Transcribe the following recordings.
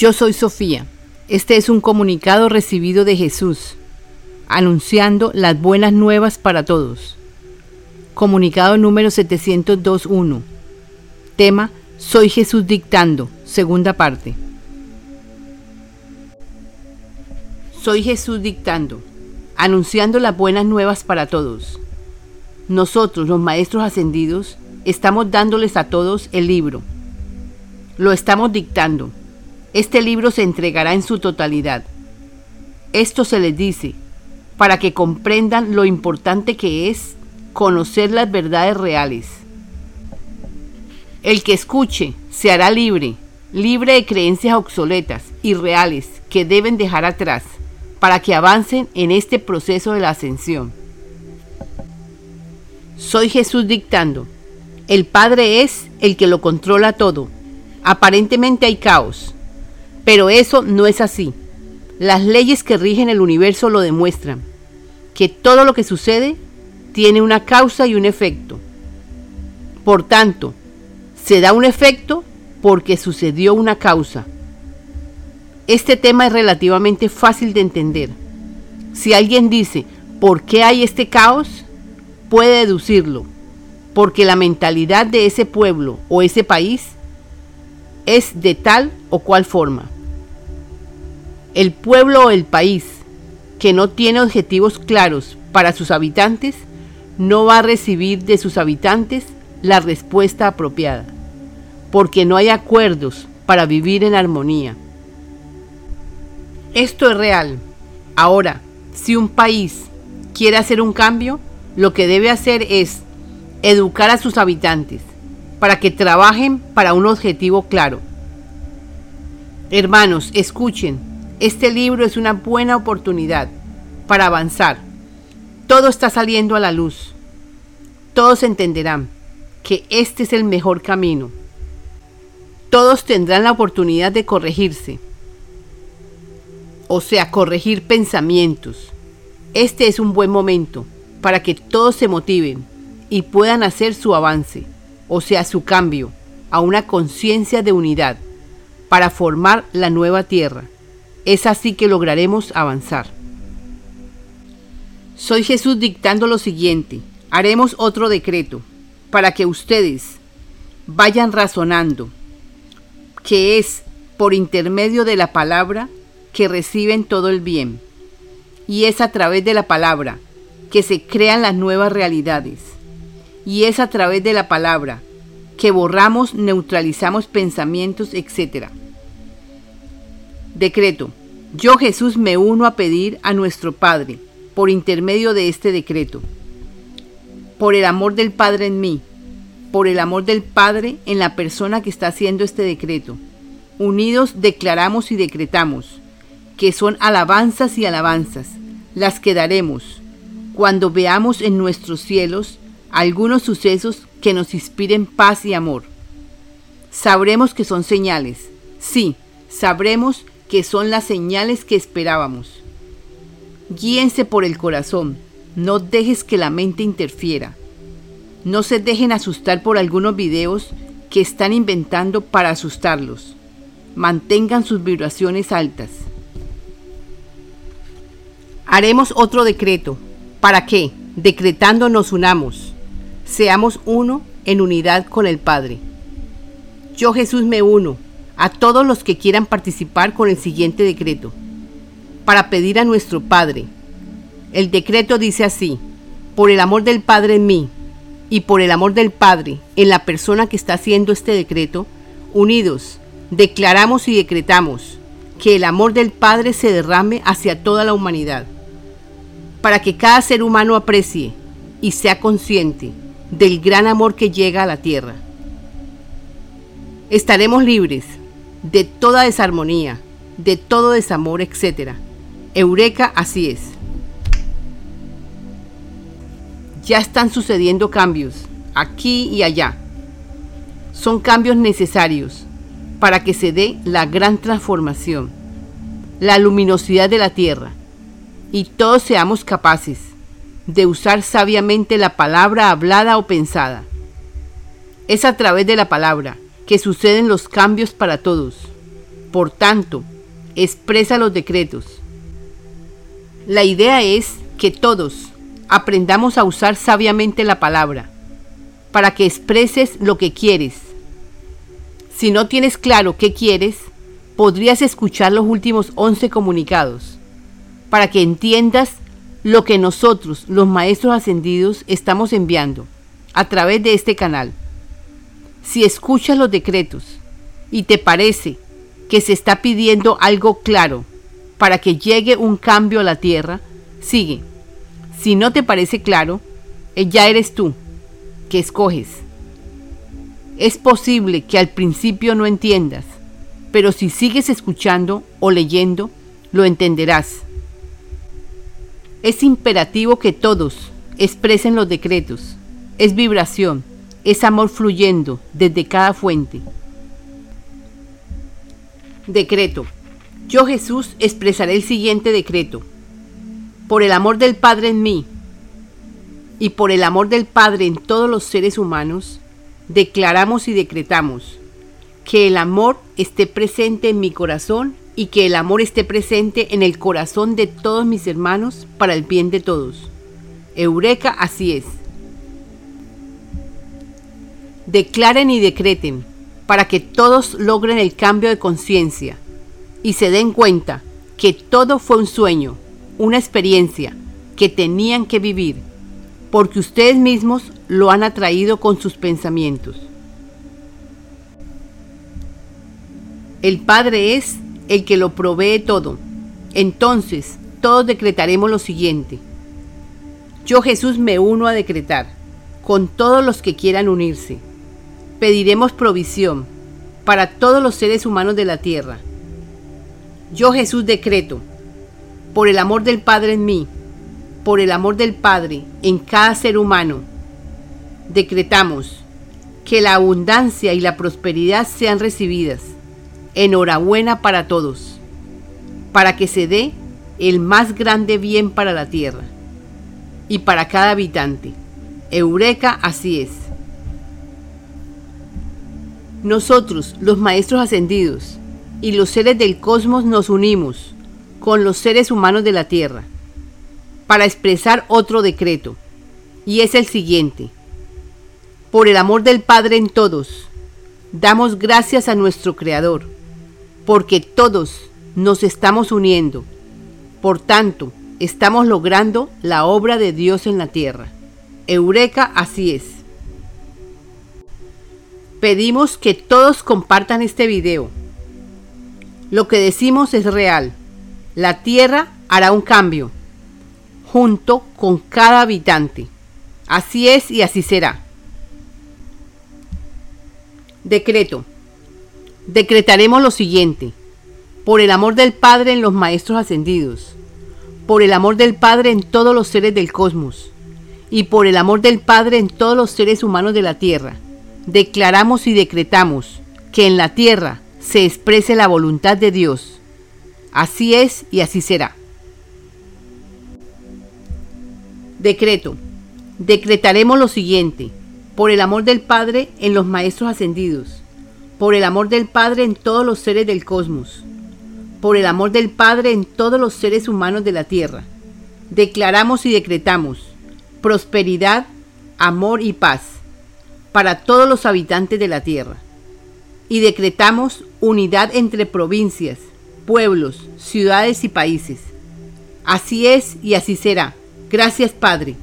Yo soy Sofía. Este es un comunicado recibido de Jesús, anunciando las buenas nuevas para todos. Comunicado número 702.1. Tema, Soy Jesús dictando, segunda parte. Soy Jesús dictando, anunciando las buenas nuevas para todos. Nosotros, los maestros ascendidos, estamos dándoles a todos el libro. Lo estamos dictando este libro se entregará en su totalidad. Esto se les dice para que comprendan lo importante que es conocer las verdades reales. El que escuche se hará libre, libre de creencias obsoletas y reales que deben dejar atrás para que avancen en este proceso de la ascensión. Soy Jesús dictando. El Padre es el que lo controla todo. Aparentemente hay caos, pero eso no es así. Las leyes que rigen el universo lo demuestran, que todo lo que sucede tiene una causa y un efecto. Por tanto, se da un efecto porque sucedió una causa. Este tema es relativamente fácil de entender. Si alguien dice, ¿por qué hay este caos? Puede deducirlo, porque la mentalidad de ese pueblo o ese país es de tal o cual forma. El pueblo o el país que no tiene objetivos claros para sus habitantes no va a recibir de sus habitantes la respuesta apropiada, porque no hay acuerdos para vivir en armonía. Esto es real. Ahora, si un país quiere hacer un cambio, lo que debe hacer es educar a sus habitantes para que trabajen para un objetivo claro. Hermanos, escuchen, este libro es una buena oportunidad para avanzar. Todo está saliendo a la luz. Todos entenderán que este es el mejor camino. Todos tendrán la oportunidad de corregirse. O sea, corregir pensamientos. Este es un buen momento para que todos se motiven y puedan hacer su avance o sea, su cambio, a una conciencia de unidad, para formar la nueva tierra. Es así que lograremos avanzar. Soy Jesús dictando lo siguiente. Haremos otro decreto para que ustedes vayan razonando, que es por intermedio de la palabra que reciben todo el bien. Y es a través de la palabra que se crean las nuevas realidades y es a través de la palabra que borramos, neutralizamos pensamientos, etc. Decreto. Yo Jesús me uno a pedir a nuestro Padre, por intermedio de este decreto, por el amor del Padre en mí, por el amor del Padre en la persona que está haciendo este decreto. Unidos declaramos y decretamos que son alabanzas y alabanzas las que daremos cuando veamos en nuestros cielos algunos sucesos que nos inspiren paz y amor. Sabremos que son señales. Sí, sabremos que son las señales que esperábamos. Guíense por el corazón. No dejes que la mente interfiera. No se dejen asustar por algunos videos que están inventando para asustarlos. Mantengan sus vibraciones altas. Haremos otro decreto. ¿Para qué? Decretando nos unamos seamos uno en unidad con el Padre. Yo Jesús me uno a todos los que quieran participar con el siguiente decreto, para pedir a nuestro Padre. El decreto dice así, por el amor del Padre en mí y por el amor del Padre en la persona que está haciendo este decreto, unidos, declaramos y decretamos que el amor del Padre se derrame hacia toda la humanidad, para que cada ser humano aprecie y sea consciente del gran amor que llega a la tierra. Estaremos libres de toda desarmonía, de todo desamor, etc. Eureka, así es. Ya están sucediendo cambios, aquí y allá. Son cambios necesarios para que se dé la gran transformación, la luminosidad de la tierra, y todos seamos capaces de usar sabiamente la palabra hablada o pensada. Es a través de la palabra que suceden los cambios para todos. Por tanto, expresa los decretos. La idea es que todos aprendamos a usar sabiamente la palabra para que expreses lo que quieres. Si no tienes claro qué quieres, podrías escuchar los últimos 11 comunicados para que entiendas lo que nosotros, los maestros ascendidos, estamos enviando a través de este canal. Si escuchas los decretos y te parece que se está pidiendo algo claro para que llegue un cambio a la tierra, sigue. Si no te parece claro, eh, ya eres tú que escoges. Es posible que al principio no entiendas, pero si sigues escuchando o leyendo, lo entenderás. Es imperativo que todos expresen los decretos. Es vibración, es amor fluyendo desde cada fuente. Decreto. Yo Jesús expresaré el siguiente decreto. Por el amor del Padre en mí y por el amor del Padre en todos los seres humanos, declaramos y decretamos que el amor esté presente en mi corazón y que el amor esté presente en el corazón de todos mis hermanos para el bien de todos. Eureka, así es. Declaren y decreten para que todos logren el cambio de conciencia y se den cuenta que todo fue un sueño, una experiencia que tenían que vivir, porque ustedes mismos lo han atraído con sus pensamientos. El Padre es el que lo provee todo. Entonces, todos decretaremos lo siguiente. Yo Jesús me uno a decretar, con todos los que quieran unirse pediremos provisión para todos los seres humanos de la tierra. Yo Jesús decreto, por el amor del Padre en mí, por el amor del Padre en cada ser humano, decretamos que la abundancia y la prosperidad sean recibidas. Enhorabuena para todos, para que se dé el más grande bien para la tierra y para cada habitante. Eureka, así es. Nosotros, los maestros ascendidos, y los seres del cosmos nos unimos con los seres humanos de la Tierra para expresar otro decreto, y es el siguiente. Por el amor del Padre en todos, damos gracias a nuestro Creador, porque todos nos estamos uniendo. Por tanto, estamos logrando la obra de Dios en la Tierra. Eureka, así es. Pedimos que todos compartan este video. Lo que decimos es real. La Tierra hará un cambio, junto con cada habitante. Así es y así será. Decreto. Decretaremos lo siguiente. Por el amor del Padre en los Maestros Ascendidos. Por el amor del Padre en todos los seres del cosmos. Y por el amor del Padre en todos los seres humanos de la Tierra declaramos y decretamos que en la tierra se exprese la voluntad de Dios. Así es y así será. Decreto. Decretaremos lo siguiente. Por el amor del Padre en los Maestros Ascendidos. Por el amor del Padre en todos los seres del cosmos. Por el amor del Padre en todos los seres humanos de la tierra. Declaramos y decretamos prosperidad, amor y paz para todos los habitantes de la tierra. Y decretamos unidad entre provincias, pueblos, ciudades y países. Así es y así será. Gracias Padre.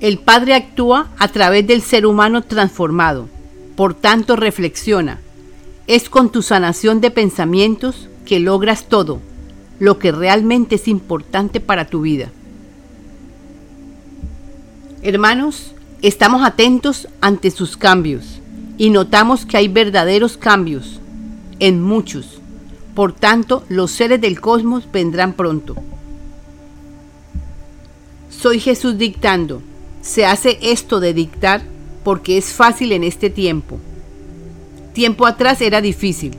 El Padre actúa a través del ser humano transformado, por tanto reflexiona. Es con tu sanación de pensamientos que logras todo, lo que realmente es importante para tu vida. Hermanos, estamos atentos ante sus cambios y notamos que hay verdaderos cambios en muchos. Por tanto, los seres del cosmos vendrán pronto. Soy Jesús dictando. Se hace esto de dictar porque es fácil en este tiempo. Tiempo atrás era difícil,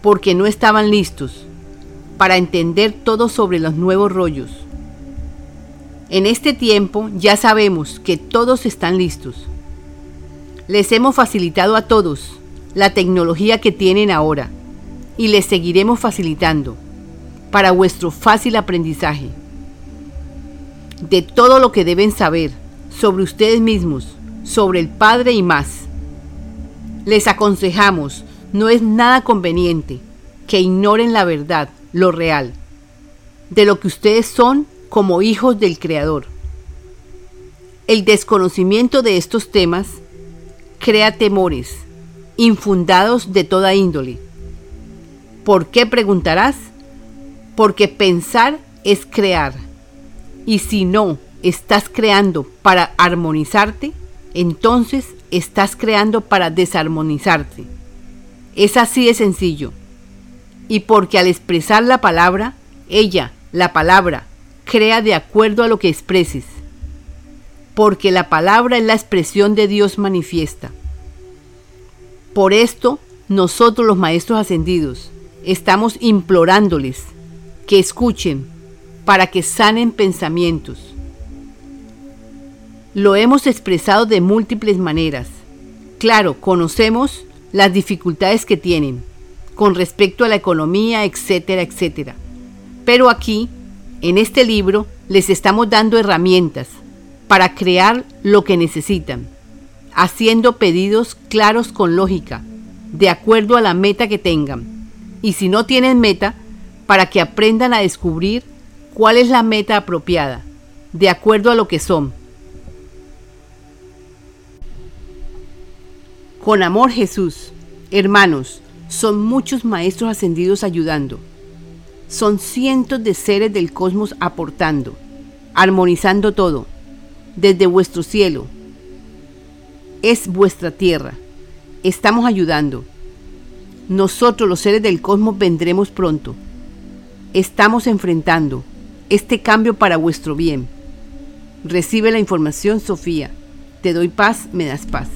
porque no estaban listos para entender todo sobre los nuevos rollos. En este tiempo ya sabemos que todos están listos. Les hemos facilitado a todos la tecnología que tienen ahora y les seguiremos facilitando para vuestro fácil aprendizaje de todo lo que deben saber sobre ustedes mismos, sobre el Padre y más. Les aconsejamos, no es nada conveniente que ignoren la verdad, lo real, de lo que ustedes son como hijos del Creador. El desconocimiento de estos temas crea temores, infundados de toda índole. ¿Por qué preguntarás? Porque pensar es crear. Y si no estás creando para armonizarte, entonces estás creando para desarmonizarte. Es así de sencillo. Y porque al expresar la palabra, ella, la palabra, crea de acuerdo a lo que expreses. Porque la palabra es la expresión de Dios manifiesta. Por esto, nosotros los maestros ascendidos estamos implorándoles que escuchen para que sanen pensamientos. Lo hemos expresado de múltiples maneras. Claro, conocemos las dificultades que tienen con respecto a la economía, etcétera, etcétera. Pero aquí, en este libro, les estamos dando herramientas para crear lo que necesitan haciendo pedidos claros con lógica, de acuerdo a la meta que tengan. Y si no tienen meta, para que aprendan a descubrir cuál es la meta apropiada, de acuerdo a lo que son. Con amor Jesús, hermanos, son muchos maestros ascendidos ayudando. Son cientos de seres del cosmos aportando, armonizando todo, desde vuestro cielo, es vuestra tierra. Estamos ayudando. Nosotros los seres del cosmos vendremos pronto. Estamos enfrentando este cambio para vuestro bien. Recibe la información, Sofía. Te doy paz, me das paz.